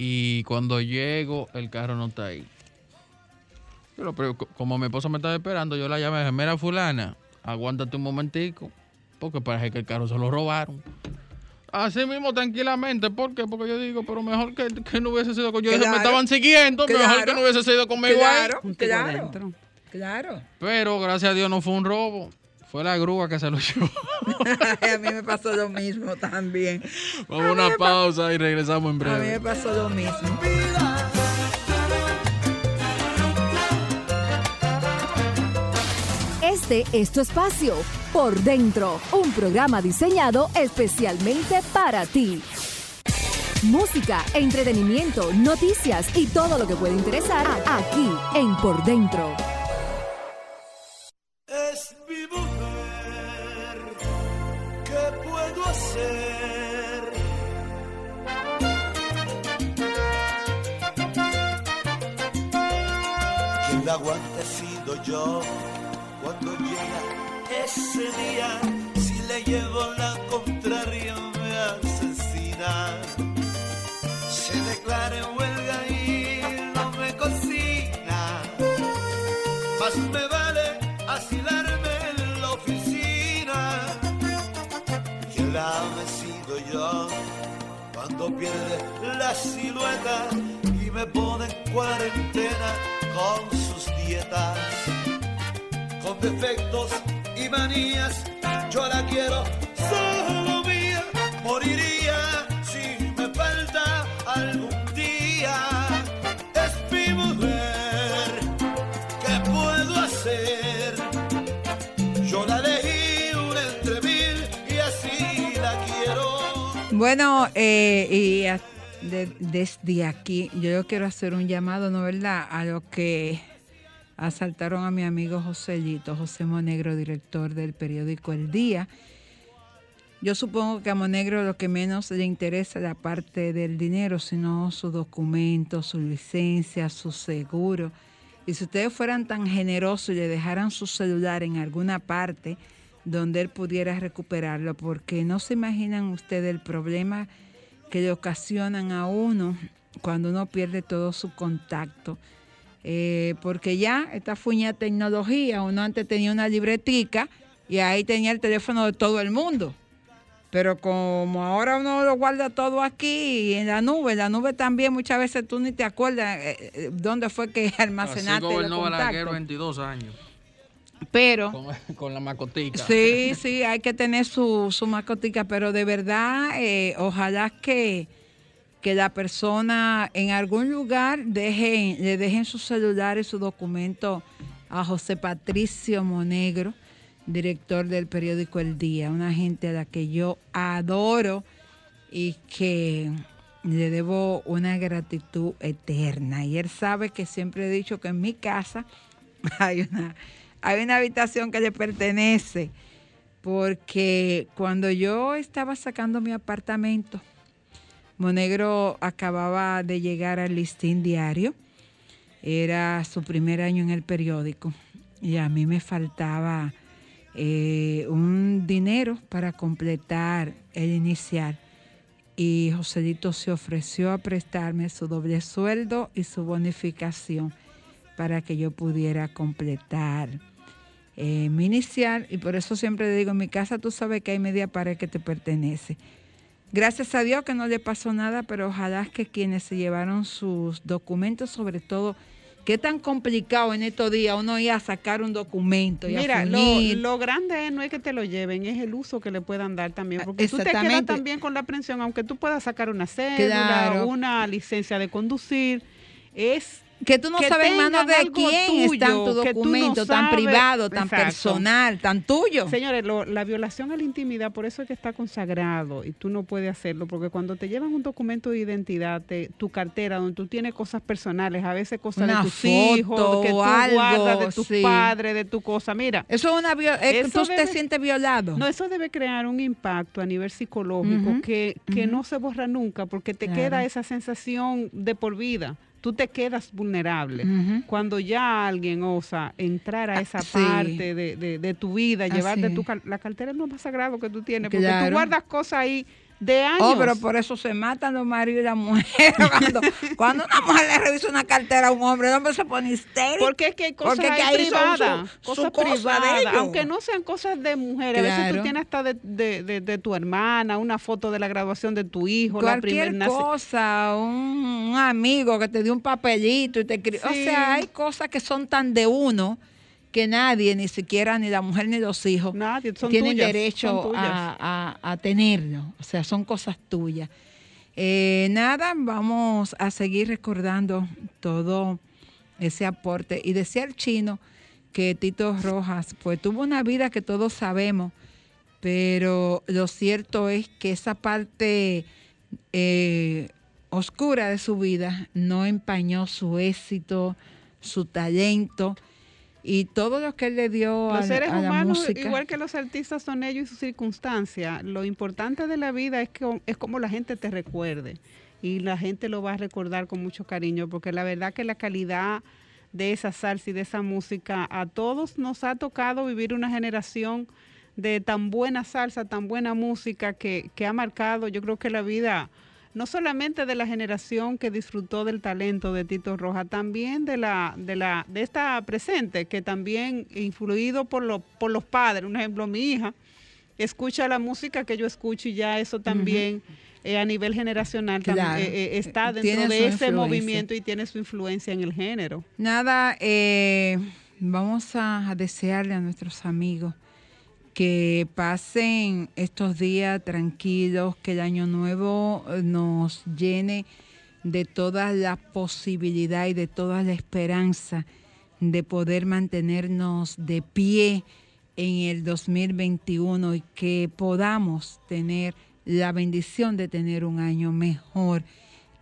y cuando llego el carro no está ahí. Pero, pero co- como mi esposa me estaba esperando, yo la llamé y dije, mira fulana, aguántate un momentico, porque parece que el carro se lo robaron. Así mismo, tranquilamente. ¿Por qué? Porque yo digo, pero mejor que, que no hubiese sido con yo. dije, Claro. Me estaban siguiendo, mejor Claro. que no hubiese sido conmigo ahí. Claro, tiro claro, claro. Pero gracias a Dios no fue un robo. Fue la grúa que se lo llevó. a mí me pasó lo mismo también. Vamos a una pausa y regresamos en A mí me breve. pasó lo mismo. Este es tu espacio, Por Dentro, un programa diseñado especialmente para ti. Música, entretenimiento, noticias y todo lo que puede interesar aquí en Por Dentro. ¿Qué puedo hacer? Quien la aguante sido yo cuando llega ese día. Si le llevo la contraria pierde la silueta y me pone en cuarentena con sus dietas. Con defectos y manías, yo la quiero solo mía. Moriría Bueno, eh, y desde aquí yo quiero hacer un llamado, ¿no verdad?, a los que asaltaron a mi amigo Joselito, José Monegro, director del periódico El Día. Yo supongo que a Monegro lo que menos le interesa es la parte del dinero, sino su documento, su licencia, su seguro. Y si ustedes fueran tan generosos y le dejaran su celular en alguna parte donde él pudiera recuperarlo, porque no se imaginan ustedes el problema que le ocasionan a uno cuando uno pierde todo su contacto. Eh, porque ya esta fuña tecnología, uno antes tenía una libretica y ahí tenía el teléfono de todo el mundo. Pero como ahora uno lo guarda todo aquí en la nube, en la nube también muchas veces tú ni te acuerdas eh, eh, dónde fue que Así almacenaste los gobernó Balaguer contactos. 22 años. Pero Con, con la macotica. Sí, sí, hay que tener su, su mascotica, pero de verdad, eh, ojalá que, que la persona en algún lugar deje, le dejen su celular y su documento a José Patricio Monegro, director del periódico El Día, una gente a la que yo adoro y que le debo una gratitud eterna. Y él sabe que siempre he dicho que en mi casa hay una, hay una habitación que le pertenece, porque cuando yo estaba sacando mi apartamento, Monegro acababa de llegar al listín diario, era su primer año en el periódico y a mí me faltaba eh, un dinero para completar el inicial. Y Joselito se ofreció a prestarme su doble sueldo y su bonificación para que yo pudiera completar eh, mi inicial y por eso siempre digo, en mi casa tú sabes que hay media pared que te pertenece. Gracias a Dios que no le pasó nada, pero ojalá que quienes se llevaron sus documentos, sobre todo, qué tan complicado en estos días uno ir a sacar un documento y Mira, a lo, grande no es que te lo lleven, es el uso que le puedan dar también. Porque tú te quedas también con la aprehensión, aunque tú puedas sacar una cédula, Claro. una licencia de conducir, es que tú no sabes en manos de quién tuyo, están tus tú no documentos, tan privado, tan Exacto. personal, tan tuyo. Señores, lo- la violación a la intimidad, por eso es que está consagrado y tú no puedes hacerlo, porque cuando te llevan un documento de identidad, te- tu cartera, donde tú tienes cosas personales, a veces cosas Una de tus foto hijos, que tú algo, guardas de tus sí. padres, de tu cosa, mira. Eso es una vio- es que Eso tú te sientes violado. No, eso debe crear un impacto a nivel psicológico que, que no se borra nunca, porque te Claro. queda esa sensación de por vida. Tú te quedas vulnerable. Cuando ya alguien osa entrar a esa Ah, sí. parte de, de- de tu vida, Así llevarte es. tu cal- la cartera es lo más sagrado que tú tienes, porque Claro. tú guardas cosas ahí de años. Oh, pero por eso se matan los maridos y las mujeres. Cuando, cuando una mujer le revisa una cartera a un hombre, el hombre se pone histérico. Porque es que hay cosas privadas, su cosas privadas, aunque no sean cosas de mujeres. A veces tú tienes hasta de, de- de- de tu hermana, una foto de la graduación de tu hijo, la Cualquier primera cosa, un, un amigo que te dio un papelito y te escribió. O Sí. sea, hay cosas que son tan de uno que nadie, ni siquiera ni la mujer ni los hijos, Nadie, tienen tuyas, derecho a tenerlo. O sea, son cosas tuyas. Eh, nada, vamos a seguir recordando todo ese aporte. Y decía el chino que Tito Rojas, pues tuvo una vida que todos sabemos, pero lo cierto es que esa parte eh, oscura de su vida no empañó su éxito, su talento y todo lo que él le dio a, Los seres a la humanos, música. igual que los artistas, son ellos y sus circunstancias. Lo importante de la vida es que es como la gente te recuerde y la gente lo va a recordar con mucho cariño, porque la verdad que la calidad de esa salsa y de esa música a todos nos ha tocado vivir una generación de tan buena salsa, tan buena música que, que ha marcado, yo creo que la vida no solamente de la generación que disfrutó del talento de Tito Roja, también de la de la de esta presente que también influido por los por los padres, un ejemplo mi hija escucha la música que yo escucho y ya eso también eh, a nivel generacional tam- Claro. eh, eh, está Tiene dentro de ese influencia. movimiento y tiene su influencia en el género. Nada, eh, vamos a, a desearle a nuestros amigos que pasen estos días tranquilos, que el año nuevo eh, nos llene de toda la posibilidad y de toda la esperanza de poder mantenernos de pie en el 2021 y que podamos tener la bendición de tener un año mejor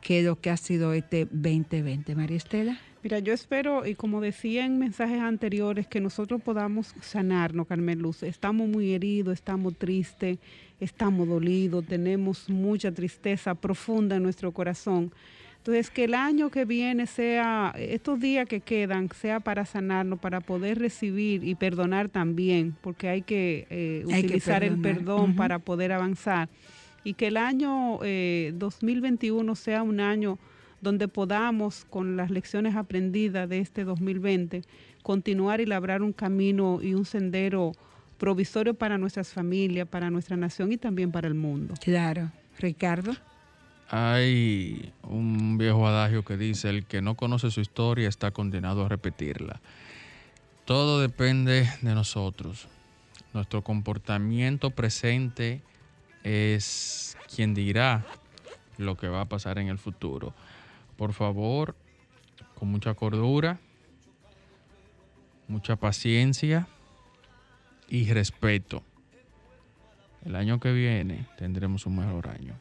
que lo que ha sido este 2020. María Estela. Mira, yo espero, y como decía en mensajes anteriores, que nosotros podamos sanarnos, Carmen Luz. Estamos muy heridos, estamos tristes, estamos dolidos, tenemos mucha tristeza profunda en nuestro corazón. Entonces, que el año que viene sea, estos días que quedan, sea para sanarnos, para poder recibir y perdonar también, porque hay que eh, Hay que utilizar el perdón para poder avanzar. Y que el año eh, 2021 sea un año donde podamos, con las lecciones aprendidas de este 2020, continuar y labrar un camino y un sendero provisorio para nuestras familias, para nuestra nación y también para el mundo. Claro. Ricardo. Hay un viejo adagio que dice, el que no conoce su historia está condenado a repetirla. Todo depende de nosotros. Nuestro comportamiento presente es quien dirá lo que va a pasar en el futuro. Por favor, con mucha cordura, mucha paciencia y respeto. El año que viene tendremos un mejor año.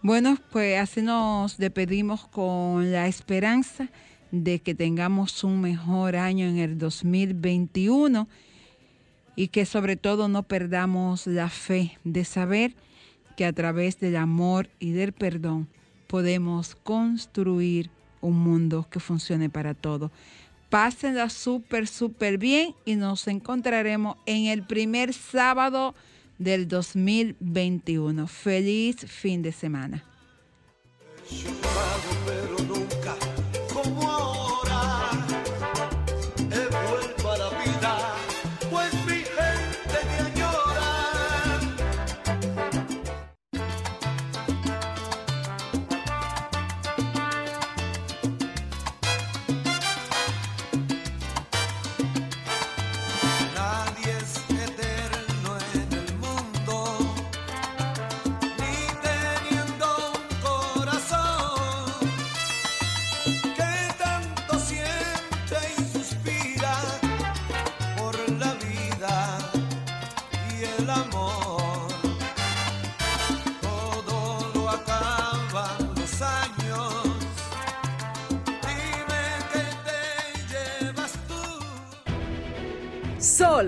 Bueno, pues así nos despedimos con la esperanza de que tengamos un mejor año en el 2021 y que sobre todo no perdamos la fe de saber que a través del amor y del perdón podemos construir un mundo que funcione para todos. Pásenla súper, súper bien y nos encontraremos en el primer sábado del 2021. Feliz fin de semana.